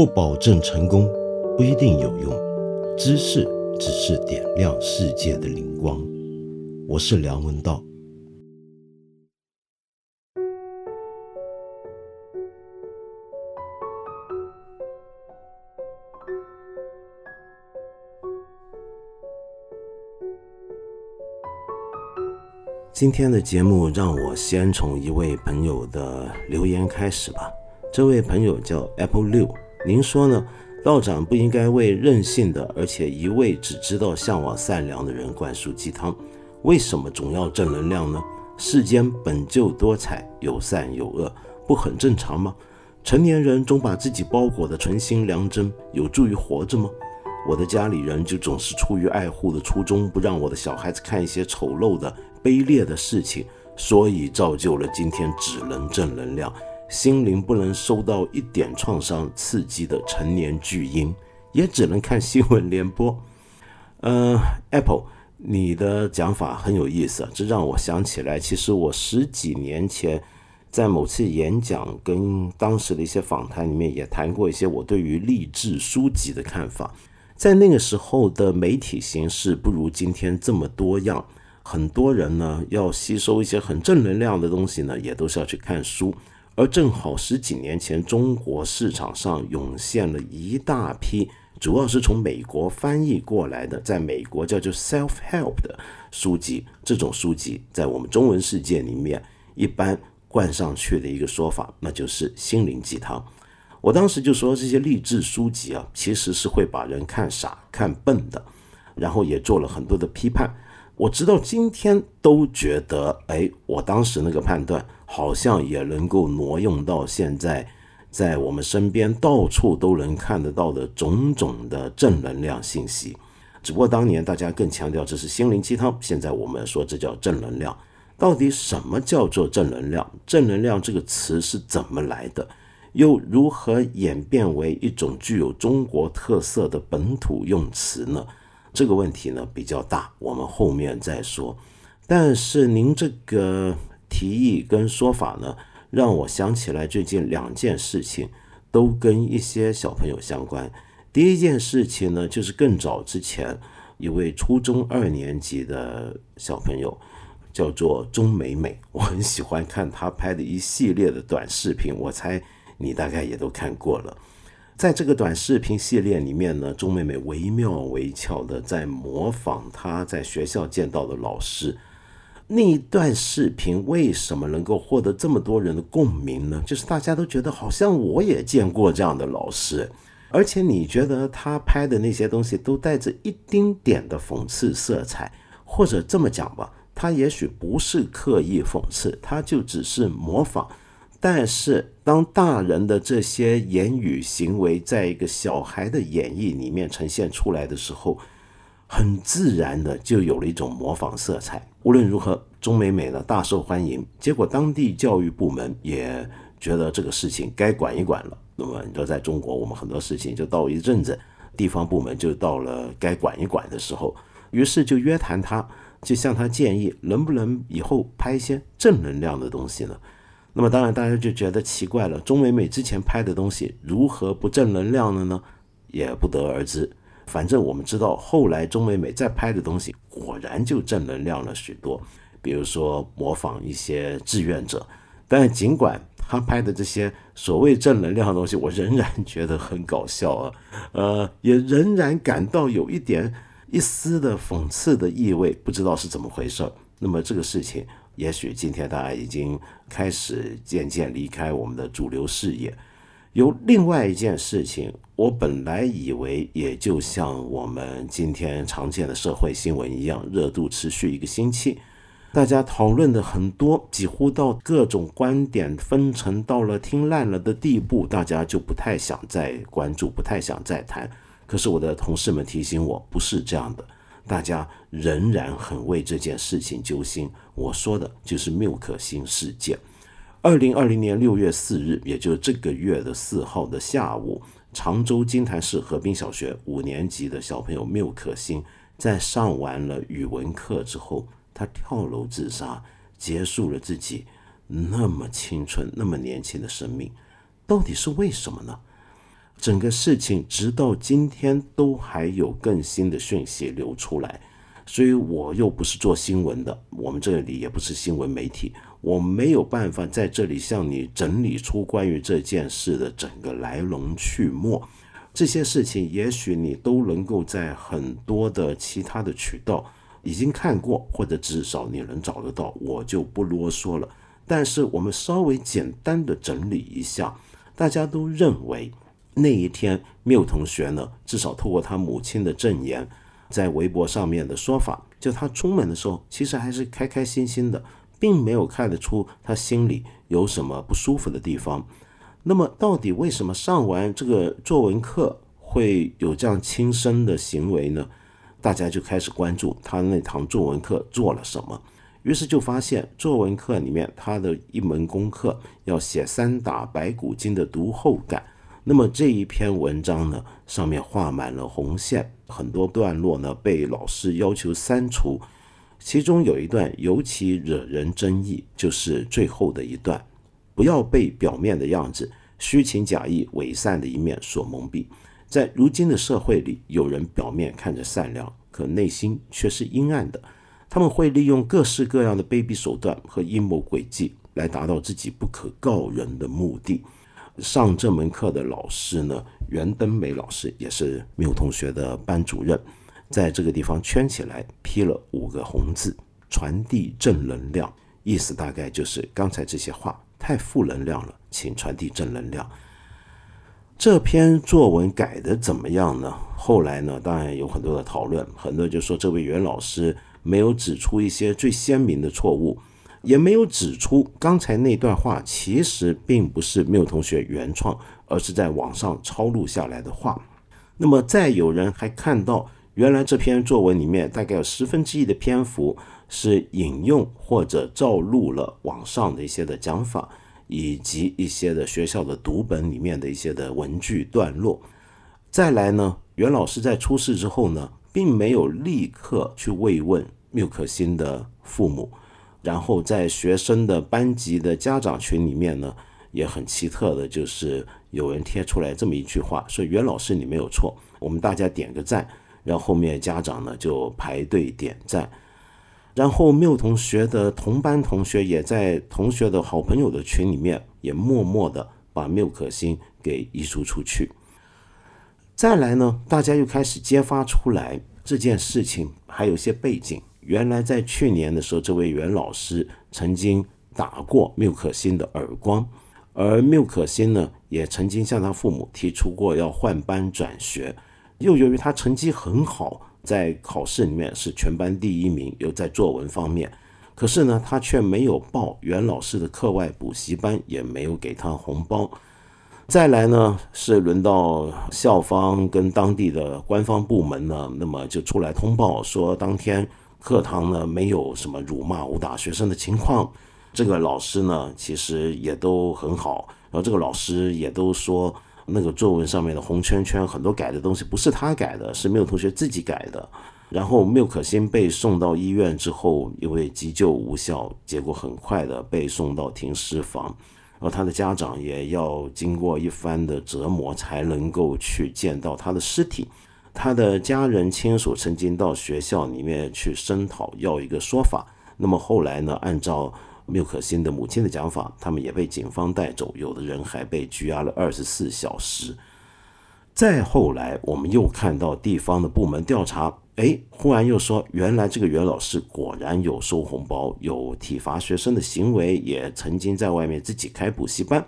不保证成功，不一定有用。知识只是点亮世界的灵光。我是梁文道。今天的节目，让我先从一位朋友的留言开始吧。这位朋友叫 Apple 六，您说呢？道长不应该为任性的，而且一味只知道向往善良的人灌输鸡汤，为什么总要正能量呢？世间本就多彩，有善有恶，不很正常吗？成年人总把自己包裹的纯心良真，有助于活着吗？我的家里人就总是出于爱护的初衷，不让我的小孩子看一些丑陋的。卑劣的事情，所以造就了今天只能正能量，心灵不能受到一点创伤刺激的成年巨婴，也只能看新闻联播。呃，Apple，你的讲法很有意思，这让我想起来，其实我十几年前在某次演讲跟当时的一些访谈里面也谈过一些我对于励志书籍的看法。在那个时候的媒体形式不如今天这么多样。很多人呢要吸收一些很正能量的东西呢，也都是要去看书。而正好十几年前，中国市场上涌现了一大批，主要是从美国翻译过来的，在美国叫做 self help 的书籍。这种书籍在我们中文世界里面，一般冠上去的一个说法，那就是心灵鸡汤。我当时就说，这些励志书籍啊，其实是会把人看傻、看笨的，然后也做了很多的批判。我直到今天都觉得，哎，我当时那个判断好像也能够挪用到现在，在我们身边到处都能看得到的种种的正能量信息。只不过当年大家更强调这是心灵鸡汤，现在我们说这叫正能量。到底什么叫做正能量？正能量这个词是怎么来的？又如何演变为一种具有中国特色的本土用词呢？这个问题呢比较大，我们后面再说。但是您这个提议跟说法呢，让我想起来最近两件事情，都跟一些小朋友相关。第一件事情呢，就是更早之前，一位初中二年级的小朋友，叫做钟美美，我很喜欢看她拍的一系列的短视频，我猜你大概也都看过了。在这个短视频系列里面呢，钟妹妹惟妙惟肖的在模仿她在学校见到的老师。那一段视频为什么能够获得这么多人的共鸣呢？就是大家都觉得好像我也见过这样的老师，而且你觉得他拍的那些东西都带着一丁点的讽刺色彩，或者这么讲吧，他也许不是刻意讽刺，他就只是模仿。但是，当大人的这些言语行为在一个小孩的演绎里面呈现出来的时候，很自然的就有了一种模仿色彩。无论如何，钟美美呢大受欢迎，结果当地教育部门也觉得这个事情该管一管了。那么，你说在中国，我们很多事情就到一阵子，地方部门就到了该管一管的时候，于是就约谈他，就向他建议，能不能以后拍一些正能量的东西呢？那么当然，大家就觉得奇怪了。钟美美之前拍的东西如何不正能量了呢？也不得而知。反正我们知道，后来钟美美再拍的东西果然就正能量了许多。比如说模仿一些志愿者，但尽管他拍的这些所谓正能量的东西，我仍然觉得很搞笑啊。呃，也仍然感到有一点一丝的讽刺的意味，不知道是怎么回事。那么这个事情。也许今天大家已经开始渐渐离开我们的主流视野。有另外一件事情，我本来以为也就像我们今天常见的社会新闻一样，热度持续一个星期，大家讨论的很多，几乎到各种观点分成到了听烂了的地步，大家就不太想再关注，不太想再谈。可是我的同事们提醒我，不是这样的。大家仍然很为这件事情揪心。我说的就是缪可欣事件。二零二零年六月四日，也就是这个月的四号的下午，常州金坛市河滨小学五年级的小朋友缪可欣，在上完了语文课之后，他跳楼自杀，结束了自己那么青春、那么年轻的生命。到底是为什么呢？整个事情直到今天都还有更新的讯息流出来，所以我又不是做新闻的，我们这里也不是新闻媒体，我没有办法在这里向你整理出关于这件事的整个来龙去脉。这些事情也许你都能够在很多的其他的渠道已经看过，或者至少你能找得到，我就不啰嗦了。但是我们稍微简单的整理一下，大家都认为。那一天，缪同学呢，至少透过他母亲的证言，在微博上面的说法，就他出门的时候，其实还是开开心心的，并没有看得出他心里有什么不舒服的地方。那么，到底为什么上完这个作文课会有这样轻生的行为呢？大家就开始关注他那堂作文课做了什么，于是就发现作文课里面他的一门功课要写三打白骨精的读后感。那么这一篇文章呢，上面画满了红线，很多段落呢被老师要求删除。其中有一段尤其惹人争议，就是最后的一段：不要被表面的样子、虚情假意、伪善的一面所蒙蔽。在如今的社会里，有人表面看着善良，可内心却是阴暗的。他们会利用各式各样的卑鄙手段和阴谋诡计，来达到自己不可告人的目的。上这门课的老师呢，袁登梅老师也是缪同学的班主任，在这个地方圈起来批了五个红字：传递正能量。意思大概就是刚才这些话太负能量了，请传递正能量。这篇作文改的怎么样呢？后来呢，当然有很多的讨论，很多人就说这位袁老师没有指出一些最鲜明的错误。也没有指出刚才那段话其实并不是缪同学原创，而是在网上抄录下来的话。那么再有人还看到，原来这篇作文里面大概有十分之一的篇幅是引用或者照录了网上的一些的讲法，以及一些的学校的读本里面的一些的文句段落。再来呢，袁老师在出事之后呢，并没有立刻去慰问缪可欣的父母。然后在学生的班级的家长群里面呢，也很奇特的，就是有人贴出来这么一句话，说袁老师你没有错，我们大家点个赞。然后后面家长呢就排队点赞。然后缪同学的同班同学也在同学的好朋友的群里面，也默默的把缪可欣给移除出去。再来呢，大家又开始揭发出来这件事情还有些背景。原来在去年的时候，这位袁老师曾经打过缪可欣的耳光，而缪可欣呢，也曾经向他父母提出过要换班转学。又由于他成绩很好，在考试里面是全班第一名，又在作文方面，可是呢，他却没有报袁老师的课外补习班，也没有给他红包。再来呢，是轮到校方跟当地的官方部门呢，那么就出来通报说当天。课堂呢没有什么辱骂、殴打学生的情况，这个老师呢其实也都很好，然后这个老师也都说那个作文上面的红圈圈很多改的东西不是他改的，是没有同学自己改的。然后缪可欣被送到医院之后，因为急救无效，结果很快的被送到停尸房，然后他的家长也要经过一番的折磨才能够去见到他的尸体。他的家人亲属曾经到学校里面去声讨，要一个说法。那么后来呢？按照缪可欣的母亲的讲法，他们也被警方带走，有的人还被拘押了二十四小时。再后来，我们又看到地方的部门调查，哎，忽然又说，原来这个袁老师果然有收红包、有体罚学生的行为，也曾经在外面自己开补习班。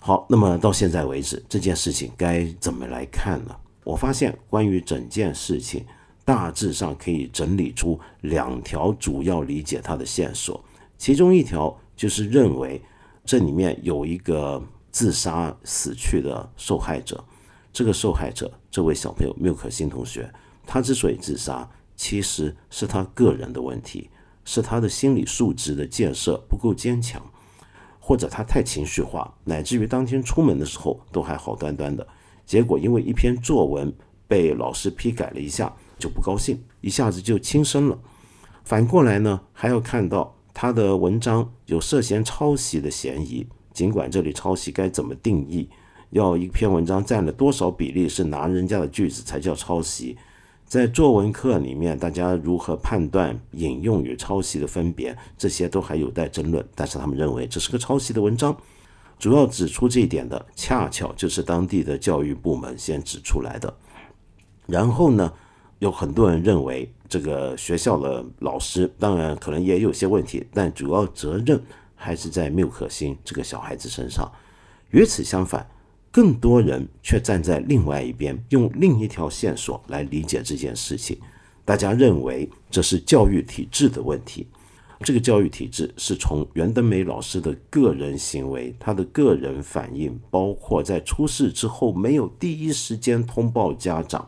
好，那么到现在为止，这件事情该怎么来看呢？我发现，关于整件事情，大致上可以整理出两条主要理解它的线索。其中一条就是认为，这里面有一个自杀死去的受害者。这个受害者，这位小朋友缪可欣同学，他之所以自杀，其实是他个人的问题，是他的心理素质的建设不够坚强，或者他太情绪化，乃至于当天出门的时候都还好端端的。结果因为一篇作文被老师批改了一下，就不高兴，一下子就轻生了。反过来呢，还要看到他的文章有涉嫌抄袭的嫌疑。尽管这里抄袭该怎么定义，要一篇文章占了多少比例是拿人家的句子才叫抄袭。在作文课里面，大家如何判断引用与抄袭的分别，这些都还有待争论。但是他们认为这是个抄袭的文章。主要指出这一点的，恰巧就是当地的教育部门先指出来的。然后呢，有很多人认为这个学校的老师，当然可能也有些问题，但主要责任还是在缪可欣这个小孩子身上。与此相反。更多人却站在另外一边，用另一条线索来理解这件事情。大家认为这是教育体制的问题。这个教育体制是从袁登梅老师的个人行为、他的个人反应，包括在出事之后没有第一时间通报家长，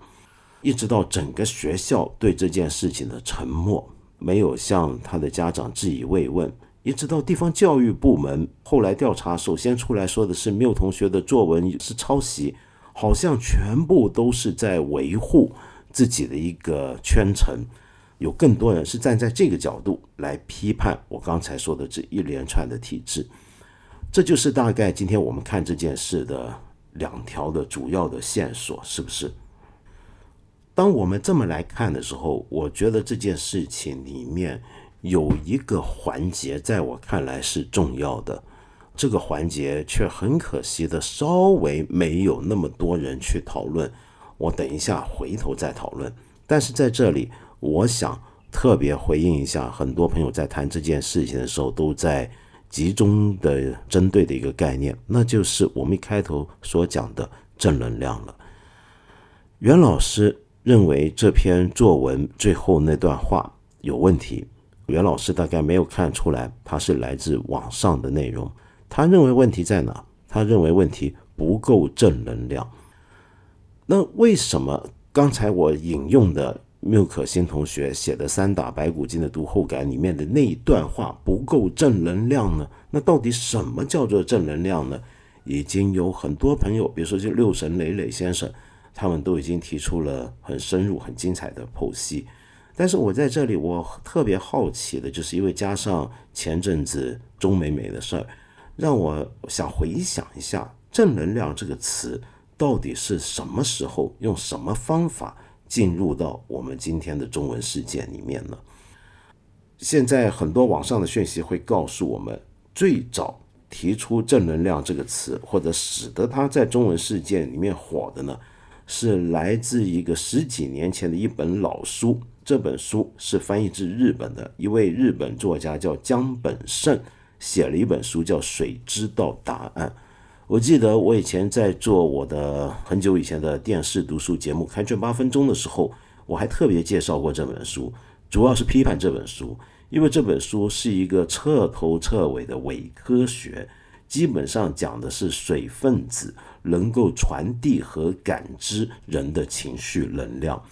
一直到整个学校对这件事情的沉默，没有向他的家长致以慰问。一直到地方教育部门后来调查，首先出来说的是缪同学的作文是抄袭，好像全部都是在维护自己的一个圈层。有更多人是站在这个角度来批判我刚才说的这一连串的体制。这就是大概今天我们看这件事的两条的主要的线索，是不是？当我们这么来看的时候，我觉得这件事情里面。有一个环节在我看来是重要的，这个环节却很可惜的稍微没有那么多人去讨论。我等一下回头再讨论。但是在这里，我想特别回应一下，很多朋友在谈这件事情的时候都在集中的针对的一个概念，那就是我们一开头所讲的正能量了。袁老师认为这篇作文最后那段话有问题。袁老师大概没有看出来，他是来自网上的内容。他认为问题在哪？他认为问题不够正能量。那为什么刚才我引用的缪可欣同学写的《三打白骨精》的读后感里面的那一段话不够正能量呢？那到底什么叫做正能量呢？已经有很多朋友，比如说就六神磊磊先生，他们都已经提出了很深入、很精彩的剖析。但是我在这里，我特别好奇的，就是因为加上前阵子钟美美的事儿，让我想回想一下“正能量”这个词到底是什么时候用什么方法进入到我们今天的中文世界里面呢？现在很多网上的讯息会告诉我们，最早提出“正能量”这个词，或者使得它在中文世界里面火的呢，是来自一个十几年前的一本老书。这本书是翻译自日本的一位日本作家叫江本胜写了一本书叫《水知道答案》。我记得我以前在做我的很久以前的电视读书节目《开卷八分钟》的时候，我还特别介绍过这本书，主要是批判这本书，因为这本书是一个彻头彻尾的伪科学，基本上讲的是水分子能够传递和感知人的情绪能量。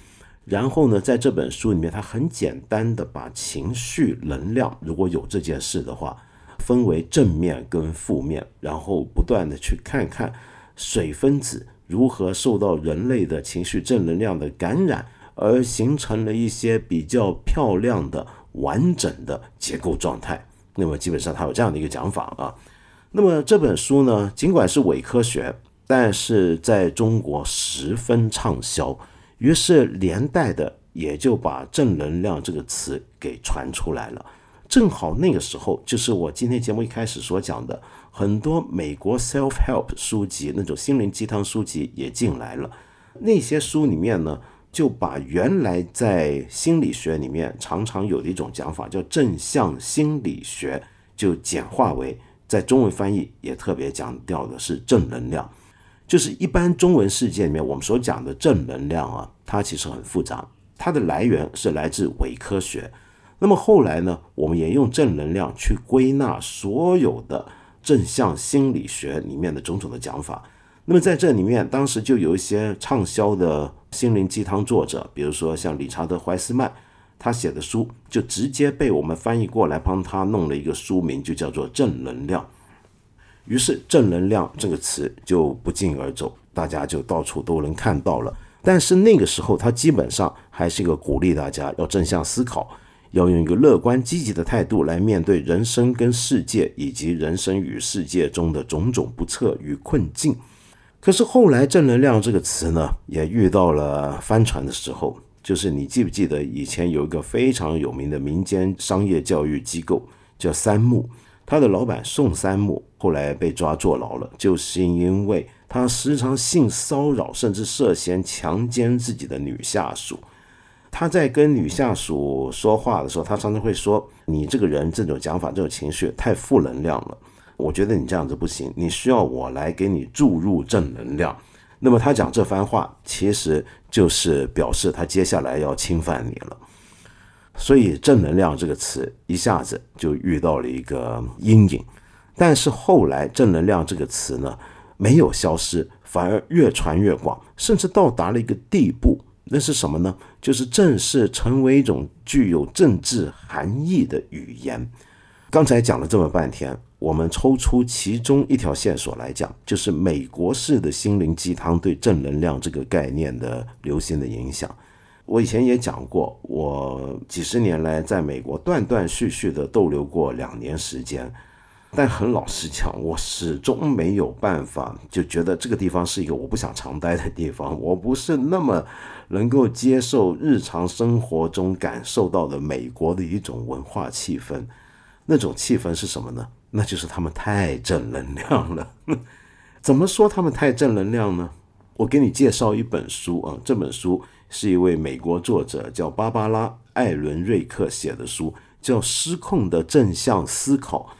然后呢，在这本书里面，他很简单的把情绪能量，如果有这件事的话，分为正面跟负面，然后不断的去看看水分子如何受到人类的情绪正能量的感染，而形成了一些比较漂亮的完整的结构状态。那么基本上他有这样的一个讲法啊。那么这本书呢，尽管是伪科学，但是在中国十分畅销。于是连带的也就把正能量这个词给传出来了。正好那个时候，就是我今天节目一开始所讲的，很多美国 self help 书籍那种心灵鸡汤书籍也进来了。那些书里面呢，就把原来在心理学里面常常有的一种讲法叫正向心理学，就简化为在中文翻译也特别强调的是正能量。就是一般中文世界里面，我们所讲的正能量啊，它其实很复杂，它的来源是来自伪科学。那么后来呢，我们也用正能量去归纳所有的正向心理学里面的种种的讲法。那么在这里面，当时就有一些畅销的心灵鸡汤作者，比如说像理查德·怀斯曼，他写的书就直接被我们翻译过来，帮他弄了一个书名，就叫做《正能量》。于是“正能量”这个词就不胫而走，大家就到处都能看到了。但是那个时候，它基本上还是一个鼓励大家要正向思考，要用一个乐观积极的态度来面对人生跟世界，以及人生与世界中的种种不测与困境。可是后来“正能量”这个词呢，也遇到了翻船的时候。就是你记不记得以前有一个非常有名的民间商业教育机构叫三木，他的老板宋三木后来被抓坐牢了，就是因为他时常性骚扰，甚至涉嫌强奸自己的女下属。他在跟女下属说话的时候，他常常会说：“你这个人这种讲法、这种情绪太负能量了，我觉得你这样子不行，你需要我来给你注入正能量。”那么他讲这番话，其实就是表示他接下来要侵犯你了。所以“正能量”这个词一下子就遇到了一个阴影。但是后来“正能量”这个词呢，没有消失，反而越传越广，甚至到达了一个地步。那是什么呢？就是正式成为一种具有政治含义的语言。刚才讲了这么半天。我们抽出其中一条线索来讲，就是美国式的心灵鸡汤对正能量这个概念的流行的影响。我以前也讲过，我几十年来在美国断断续续的逗留过两年时间，但很老实讲，我始终没有办法就觉得这个地方是一个我不想常待的地方。我不是那么能够接受日常生活中感受到的美国的一种文化气氛。那种气氛是什么呢？那就是他们太正能量了。怎么说他们太正能量呢？我给你介绍一本书啊，这本书是一位美国作者叫芭芭拉·艾伦瑞克写的书，叫《失控的正向思考》。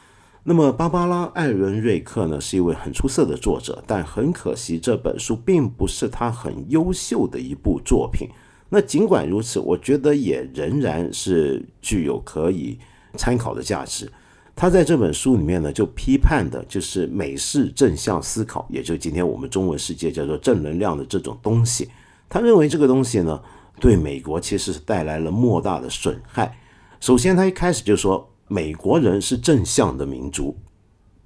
那么，芭芭拉·艾伦瑞克呢，是一位很出色的作者，但很可惜，这本书并不是他很优秀的一部作品。那尽管如此，我觉得也仍然是具有可以参考的价值。他在这本书里面呢，就批判的就是美式正向思考，也就是今天我们中文世界叫做正能量的这种东西。他认为这个东西呢，对美国其实是带来了莫大的损害。首先，他一开始就说，美国人是正向的民族，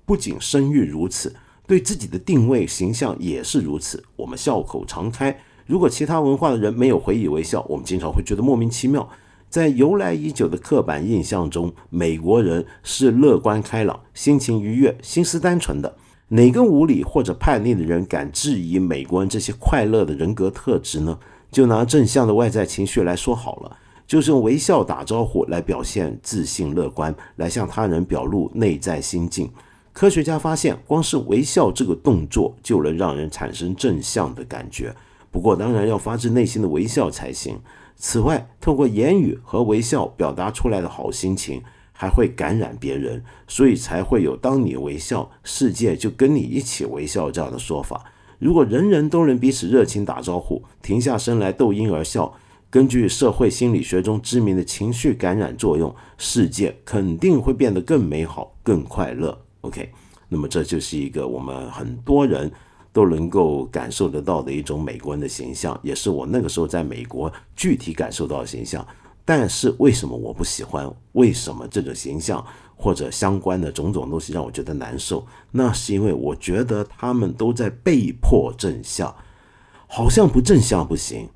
不仅声誉如此，对自己的定位形象也是如此。我们笑口常开，如果其他文化的人没有回以微笑，我们经常会觉得莫名其妙。在由来已久的刻板印象中，美国人是乐观开朗、心情愉悦、心思单纯的。哪个无理或者叛逆的人敢质疑美国人这些快乐的人格特质呢？就拿正向的外在情绪来说好了，就是用微笑打招呼来表现自信乐观，来向他人表露内在心境。科学家发现，光是微笑这个动作就能让人产生正向的感觉。不过，当然要发自内心的微笑才行。此外，透过言语和微笑表达出来的好心情，还会感染别人，所以才会有“当你微笑，世界就跟你一起微笑”这样的说法。如果人人都能彼此热情打招呼，停下身来逗婴儿笑，根据社会心理学中知名的情绪感染作用，世界肯定会变得更美好、更快乐。OK，那么这就是一个我们很多人。都能够感受得到的一种美国人的形象，也是我那个时候在美国具体感受到的形象。但是为什么我不喜欢？为什么这种形象或者相关的种种东西让我觉得难受？那是因为我觉得他们都在被迫正向，好像不正向不行。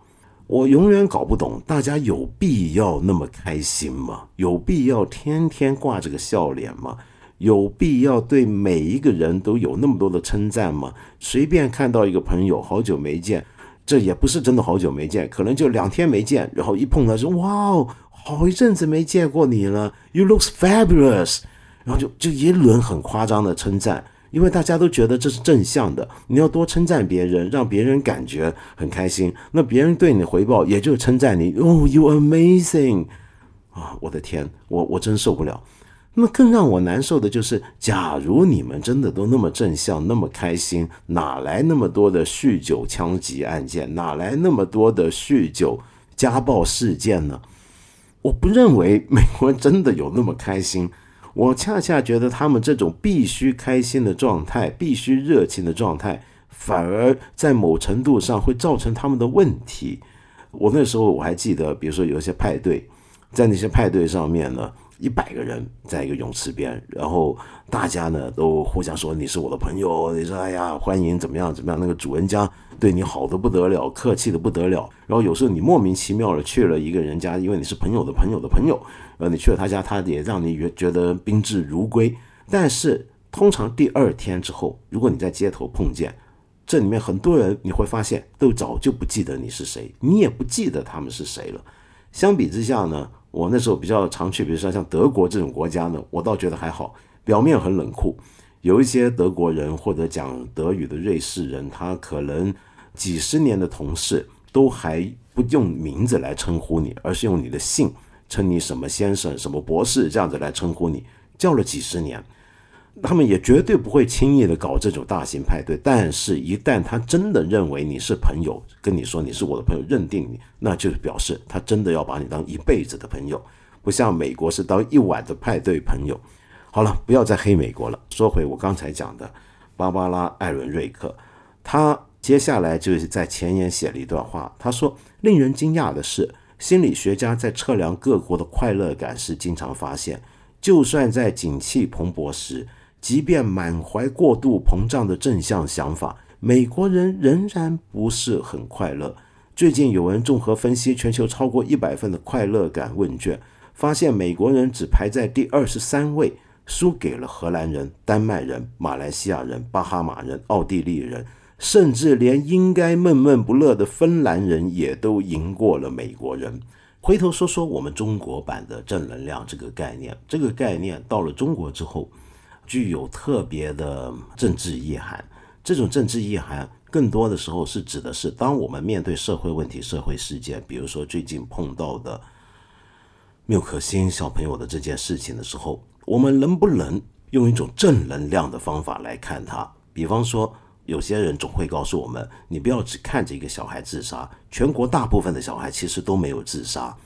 我永远搞不懂，大家有必要那么开心吗？有必要天天挂着个笑脸吗？有必要对每一个人都有那么多的称赞吗？随便看到一个朋友，好久没见，这也不是真的好久没见，可能就两天没见，然后一碰到说哇哦，好一阵子没见过你了，You look fabulous，然后就就一轮很夸张的称赞，因为大家都觉得这是正向的，你要多称赞别人，让别人感觉很开心，那别人对你的回报也就称赞你，哦，You amazing，啊，我的天，我我真受不了。那么更让我难受的就是，假如你们真的都那么正向、那么开心，哪来那么多的酗酒枪击案件？哪来那么多的酗酒家暴事件呢？我不认为美国人真的有那么开心。我恰恰觉得他们这种必须开心的状态、必须热情的状态，反而在某程度上会造成他们的问题。我那时候我还记得，比如说有一些派对，在那些派对上面呢。一百个人在一个泳池边，然后大家呢都互相说你是我的朋友，你说哎呀欢迎怎么样怎么样？那个主人家对你好的不得了，客气的不得了。然后有时候你莫名其妙的去了一个人家，因为你是朋友的朋友的朋友，呃，你去了他家，他也让你觉觉得宾至如归。但是通常第二天之后，如果你在街头碰见，这里面很多人你会发现都早就不记得你是谁，你也不记得他们是谁了。相比之下呢，我那时候比较常去，比如说像德国这种国家呢，我倒觉得还好，表面很冷酷。有一些德国人或者讲德语的瑞士人，他可能几十年的同事都还不用名字来称呼你，而是用你的姓称你什么先生、什么博士这样子来称呼你，叫了几十年。他们也绝对不会轻易的搞这种大型派对，但是，一旦他真的认为你是朋友，跟你说你是我的朋友，认定你，那就表示他真的要把你当一辈子的朋友，不像美国是当一晚的派对朋友。好了，不要再黑美国了。说回我刚才讲的，芭芭拉·艾伦瑞克，他接下来就是在前言写了一段话，他说：“令人惊讶的是，心理学家在测量各国的快乐感时，经常发现，就算在景气蓬勃时。”即便满怀过度膨胀的正向想法，美国人仍然不是很快乐。最近有人综合分析全球超过一百份的快乐感问卷，发现美国人只排在第二十三位，输给了荷兰人、丹麦人、马来西亚人、巴哈马人、奥地利人，甚至连应该闷闷不乐的芬兰人也都赢过了美国人。回头说说我们中国版的正能量这个概念，这个概念到了中国之后。具有特别的政治意涵，这种政治意涵更多的时候是指的是，当我们面对社会问题、社会事件，比如说最近碰到的缪可欣小朋友的这件事情的时候，我们能不能用一种正能量的方法来看它？比方说，有些人总会告诉我们，你不要只看着一个小孩自杀，全国大部分的小孩其实都没有自杀。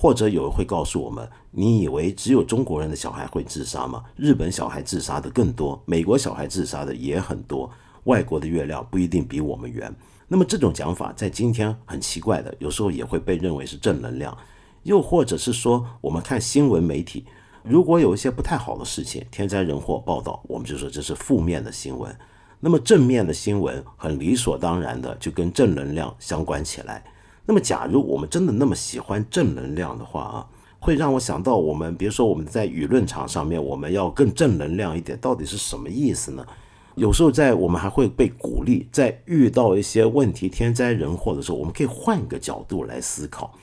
或者有人会告诉我们：“你以为只有中国人的小孩会自杀吗？日本小孩自杀的更多，美国小孩自杀的也很多。外国的月亮不一定比我们圆。”那么这种讲法在今天很奇怪的，有时候也会被认为是正能量。又或者是说，我们看新闻媒体，如果有一些不太好的事情、天灾人祸报道，我们就说这是负面的新闻。那么正面的新闻很理所当然的就跟正能量相关起来。那么，假如我们真的那么喜欢正能量的话啊，会让我想到我们，比如说我们在舆论场上面，我们要更正能量一点，到底是什么意思呢？有时候在我们还会被鼓励，在遇到一些问题、天灾人祸的时候，我们可以换个角度来思考，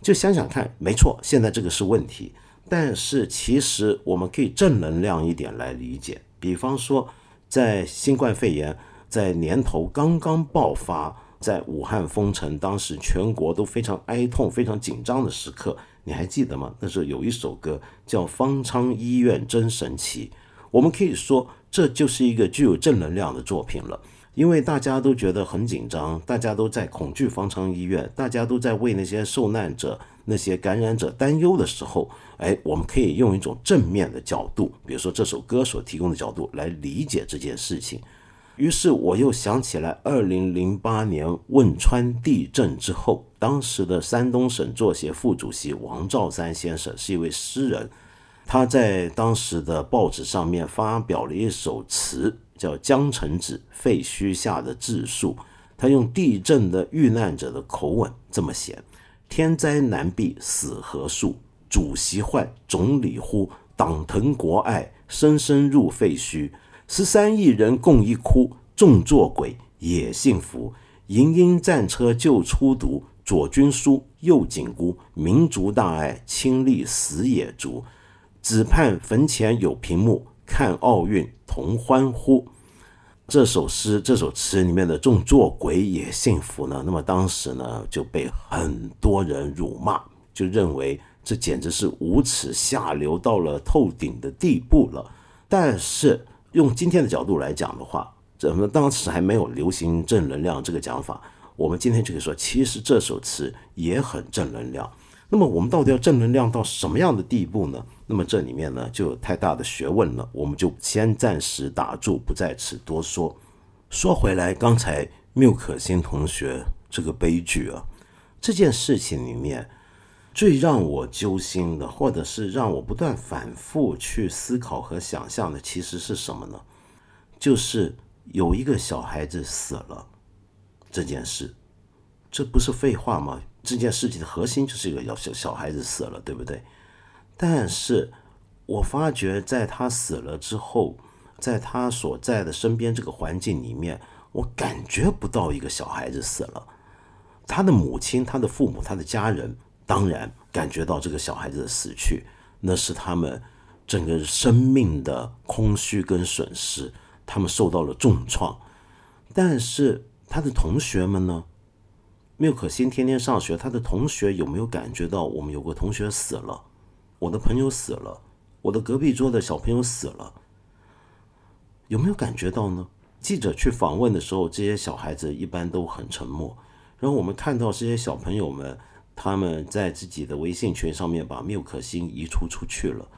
就想想看，没错，现在这个是问题，但是其实我们可以正能量一点来理解。比方说，在新冠肺炎在年头刚刚爆发。在武汉封城，当时全国都非常哀痛、非常紧张的时刻，你还记得吗？那时候有一首歌叫《方舱医院真神奇》，我们可以说这就是一个具有正能量的作品了。因为大家都觉得很紧张，大家都在恐惧方舱医院，大家都在为那些受难者、那些感染者担忧的时候，哎，我们可以用一种正面的角度，比如说这首歌所提供的角度来理解这件事情。于是我又想起来，二零零八年汶川地震之后，当时的山东省作协副主席王兆山先生是一位诗人，他在当时的报纸上面发表了一首词，叫《江城子·废墟下的自述》。他用地震的遇难者的口吻这么写：“天灾难避死何数？主席坏，总理呼，党腾国爱，深深入废墟。”十三亿人共一哭，众作鬼也幸福。迎英战车就出毒，左军书右紧箍。民族大爱，亲历死也足。只盼坟前有屏幕，看奥运同欢呼。这首诗、这首词里面的“众作鬼也幸福”呢？那么当时呢，就被很多人辱骂，就认为这简直是无耻下流到了透顶的地步了。但是。用今天的角度来讲的话，怎么当时还没有流行正能量这个讲法？我们今天就可以说，其实这首词也很正能量。那么我们到底要正能量到什么样的地步呢？那么这里面呢就有太大的学问了，我们就先暂时打住，不在此多说。说回来，刚才缪可欣同学这个悲剧啊，这件事情里面。最让我揪心的，或者是让我不断反复去思考和想象的，其实是什么呢？就是有一个小孩子死了这件事，这不是废话吗？这件事情的核心就是一个小小孩子死了，对不对？但是我发觉在他死了之后，在他所在的身边这个环境里面，我感觉不到一个小孩子死了。他的母亲、他的父母、他的家人，当然感觉到这个小孩子的死去，那是他们整个生命的空虚跟损失，他们受到了重创。但是他的同学们呢？缪可欣天天上学，他的同学有没有感觉到我们有个同学死了？我的朋友死了，我的隔壁桌的小朋友死了，有没有感觉到呢？记者去访问的时候，这些小孩子一般都很沉默。然后我们看到这些小朋友们，他们在自己的微信群上面把缪可欣移除出去了。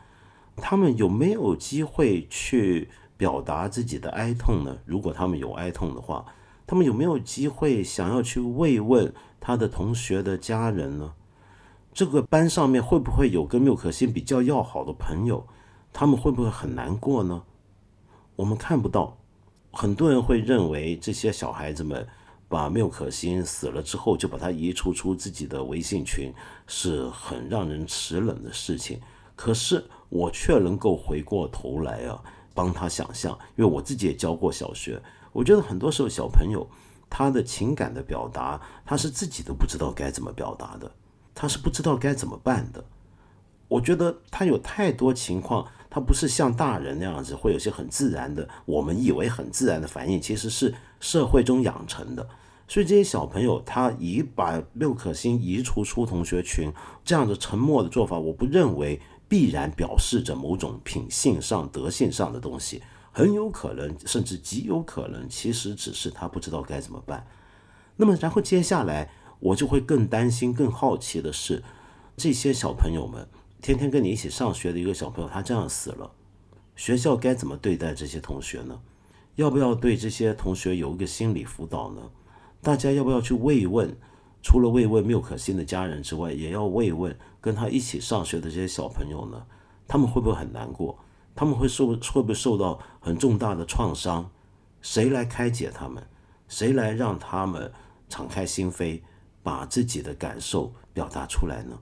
他们有没有机会去表达自己的哀痛呢？如果他们有哀痛的话，他们有没有机会想要去慰问他的同学的家人呢？这个班上面会不会有跟缪可欣比较要好的朋友？他们会不会很难过呢？我们看不到。很多人会认为这些小孩子们。把缪可欣死了之后，就把他移除出自己的微信群，是很让人齿冷的事情。可是我却能够回过头来啊，帮他想象，因为我自己也教过小学。我觉得很多时候小朋友他的情感的表达，他是自己都不知道该怎么表达的，他是不知道该怎么办的。我觉得他有太多情况，他不是像大人那样子会有些很自然的，我们以为很自然的反应，其实是社会中养成的。所以这些小朋友，他已把六可欣移除出同学群这样的沉默的做法，我不认为必然表示着某种品性上、德性上的东西，很有可能，甚至极有可能，其实只是他不知道该怎么办。那么，然后接下来我就会更担心、更好奇的是，这些小朋友们天天跟你一起上学的一个小朋友，他这样死了，学校该怎么对待这些同学呢？要不要对这些同学有一个心理辅导呢？大家要不要去慰问？除了慰问缪可欣的家人之外，也要慰问跟他一起上学的这些小朋友呢？他们会不会很难过？他们会受会不会受到很重大的创伤？谁来开解他们？谁来让他们敞开心扉，把自己的感受表达出来呢？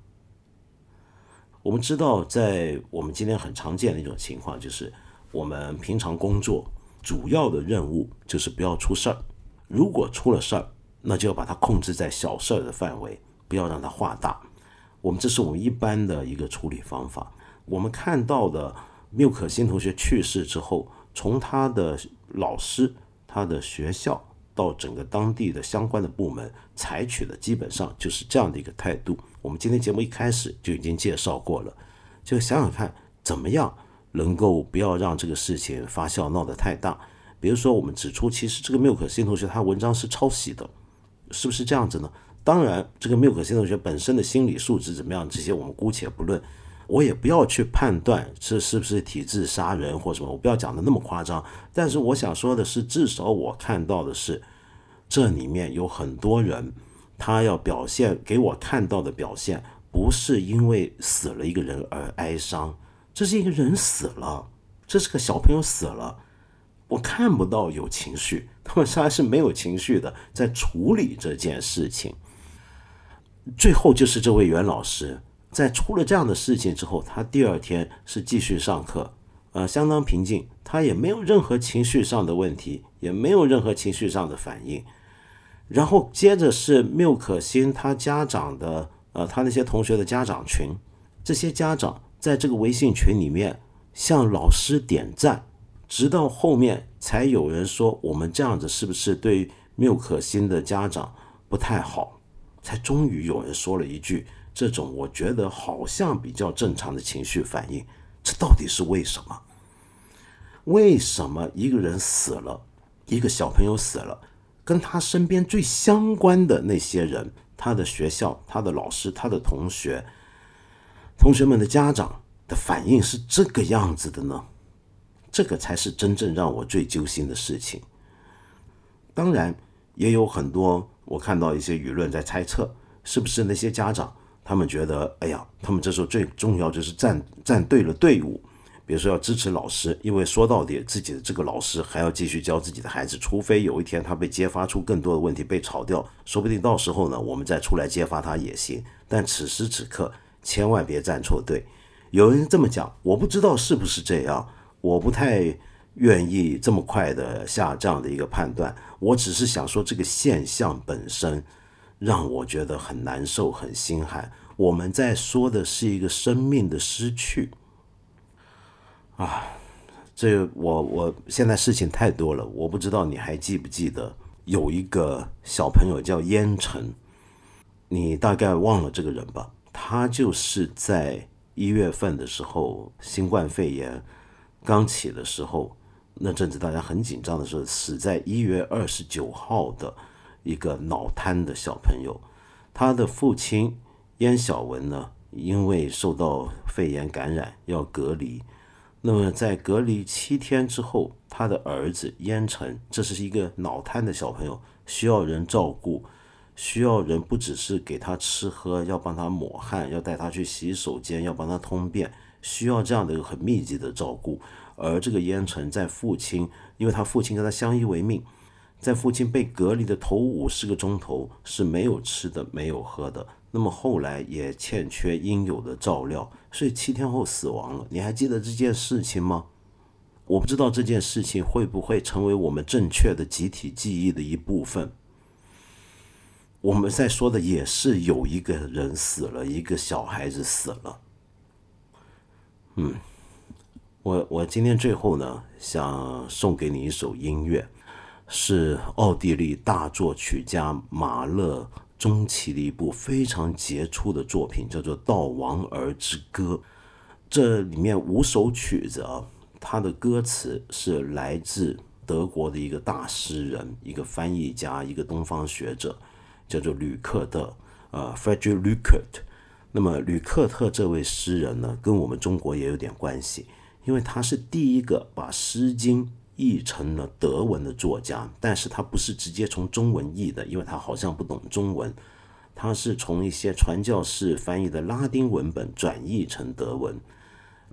我们知道，在我们今天很常见的一种情况，就是我们平常工作主要的任务就是不要出事儿。如果出了事儿，那就要把它控制在小事儿的范围，不要让它化大。我们这是我们一般的一个处理方法。我们看到的缪可欣同学去世之后，从他的老师、他的学校到整个当地的相关的部门，采取的基本上就是这样的一个态度。我们今天节目一开始就已经介绍过了，就想想看，怎么样能够不要让这个事情发酵闹得太大。比如说，我们指出，其实这个缪可欣同学他文章是抄袭的，是不是这样子呢？当然，这个缪可欣同学本身的心理素质怎么样，这些我们姑且不论，我也不要去判断这是不是体制杀人或什么，我不要讲的那么夸张。但是我想说的是，至少我看到的是，这里面有很多人，他要表现给我看到的表现，不是因为死了一个人而哀伤，这是一个人死了，这是个小朋友死了。我看不到有情绪，他们实是没有情绪的在处理这件事情。最后就是这位袁老师，在出了这样的事情之后，他第二天是继续上课，呃，相当平静，他也没有任何情绪上的问题，也没有任何情绪上的反应。然后接着是缪可欣他家长的，呃，他那些同学的家长群，这些家长在这个微信群里面向老师点赞。直到后面才有人说我们这样子是不是对缪可欣的家长不太好？才终于有人说了一句这种我觉得好像比较正常的情绪反应。这到底是为什么？为什么一个人死了，一个小朋友死了，跟他身边最相关的那些人，他的学校、他的老师、他的同学、同学们的家长的反应是这个样子的呢？这个才是真正让我最揪心的事情。当然，也有很多我看到一些舆论在猜测，是不是那些家长他们觉得，哎呀，他们这时候最重要就是站站对了队伍，比如说要支持老师，因为说到底，自己的这个老师还要继续教自己的孩子，除非有一天他被揭发出更多的问题被炒掉，说不定到时候呢，我们再出来揭发他也行。但此时此刻，千万别站错队。有人这么讲，我不知道是不是这样。我不太愿意这么快的下这样的一个判断。我只是想说，这个现象本身让我觉得很难受、很心寒。我们在说的是一个生命的失去啊！这我我现在事情太多了，我不知道你还记不记得有一个小朋友叫烟尘，你大概忘了这个人吧？他就是在一月份的时候，新冠肺炎刚起的时候，那阵子大家很紧张的时候，死在一月二十九号的一个脑瘫的小朋友，他的父亲。燕小文呢，因为受到肺炎感染要隔离，那么在隔离七天之后，他的儿子燕晨，这是一个脑瘫的小朋友，需要人照顾，需要人不只是给他吃喝，要帮他抹汗，要带他去洗手间，要帮他通便，需要这样的一个很密集的照顾。而这个烟尘在父亲，因为他父亲跟他相依为命，在父亲被隔离的头五十个钟头是没有吃的，没有喝的。那么后来也欠缺应有的照料，所以七天后死亡了。你还记得这件事情吗？我不知道这件事情会不会成为我们正确的集体记忆的一部分。我们在说的也是有一个人死了，一个小孩子死了。嗯，我我今天最后呢，想送给你一首音乐，是奥地利大作曲家马勒。中期的一部非常杰出的作品，叫做《悼亡儿之歌》。这里面五首曲子啊，它的歌词是来自德国的一个大诗人、一个翻译家、一个东方学者，叫做吕克特，呃 f r e d e r i c Lückert。那么吕克特这位诗人呢，跟我们中国也有点关系，因为他是第一个把《诗经》。译成了德文的作家，但是他不是直接从中文译的，因为他好像不懂中文，他是从一些传教士翻译的拉丁文本转译成德文。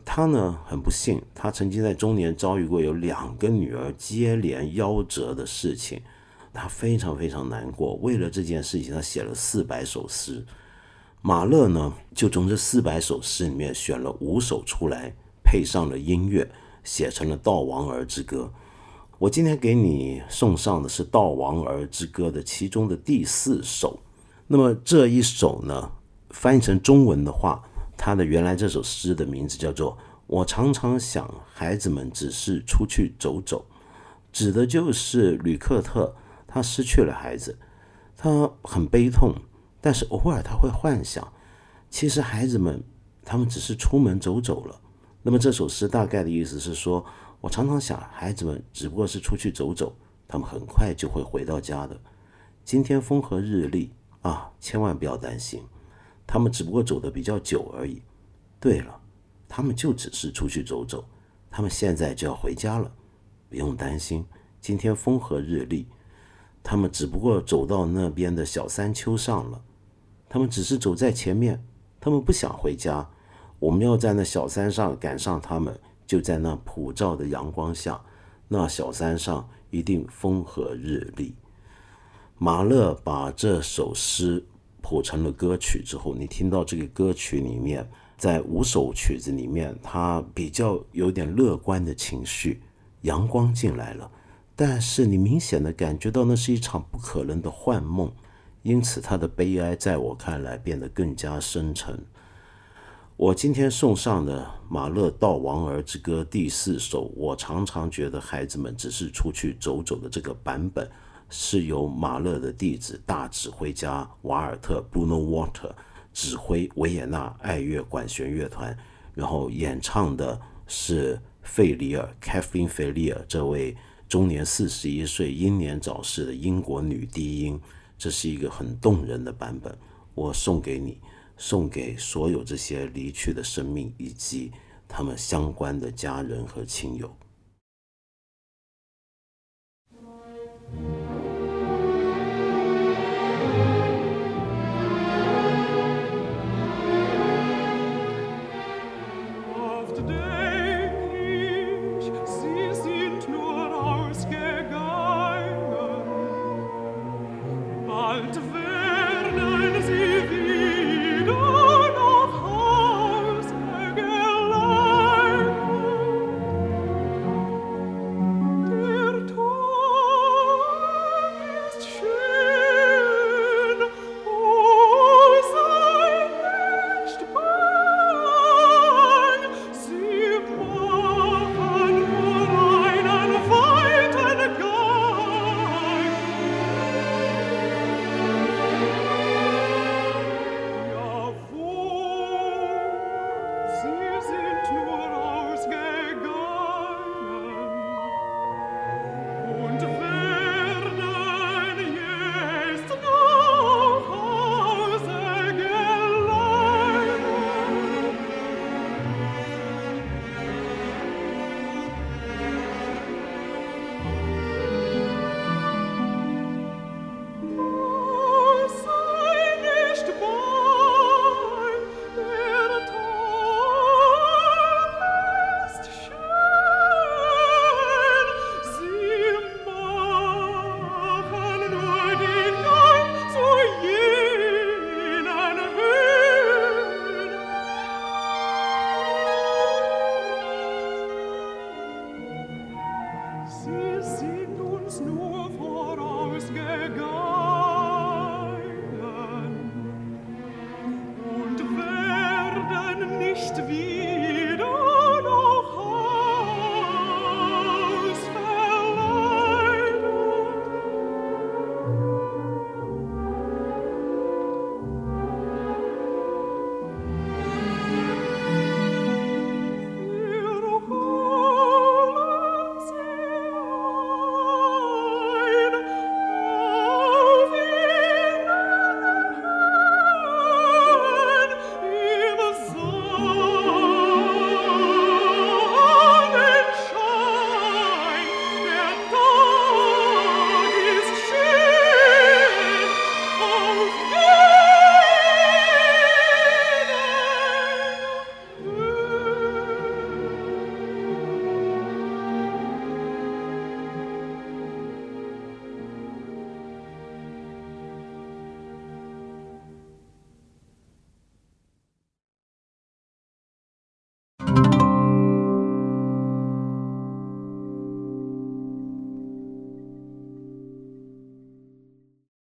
他呢很不幸，他曾经在中年遭遇过有两个女儿接连夭折的事情，他非常非常难过。为了这件事情，他写了四百首诗。马勒呢就从这四百首诗里面选了五首出来，配上了音乐。写成了《悼亡儿之歌》，我今天给你送上的是《悼亡儿之歌》的其中的第四首。那么这一首呢，翻译成中文的话，它的原来这首诗的名字叫做《我常常想孩子们只是出去走走》，指的就是吕克特他失去了孩子，他很悲痛，但是偶尔他会幻想，其实孩子们他们只是出门走走了。那么这首诗大概的意思是说，我常常想，孩子们只不过是出去走走，他们很快就会回到家的。今天风和日丽啊，千万不要担心，他们只不过走的比较久而已。对了，他们就只是出去走走，他们现在就要回家了，不用担心。今天风和日丽，他们只不过走到那边的小山丘上了，他们只是走在前面，他们不想回家。我们要在那小山上赶上他们，就在那普照的阳光下，那小山上一定风和日丽。马勒把这首诗谱成了歌曲之后，你听到这个歌曲里面，在五首曲子里面，它比较有点乐观的情绪，阳光进来了，但是你明显的感觉到那是一场不可能的幻梦，因此他的悲哀在我看来变得更加深沉。我今天送上的马勒《悼亡儿之歌》第四首，我常常觉得孩子们只是出去走走的这个版本，是由马勒的弟子大指挥家瓦尔特 （Bruno Walter） 指挥维也纳爱乐管弦乐团，然后演唱的是费里尔 （Kathleen 费里尔）这位终年四十一岁、英年早逝的英国女低音。这是一个很动人的版本，我送给你。送给所有这些离去的生命以及他们相关的家人和亲友。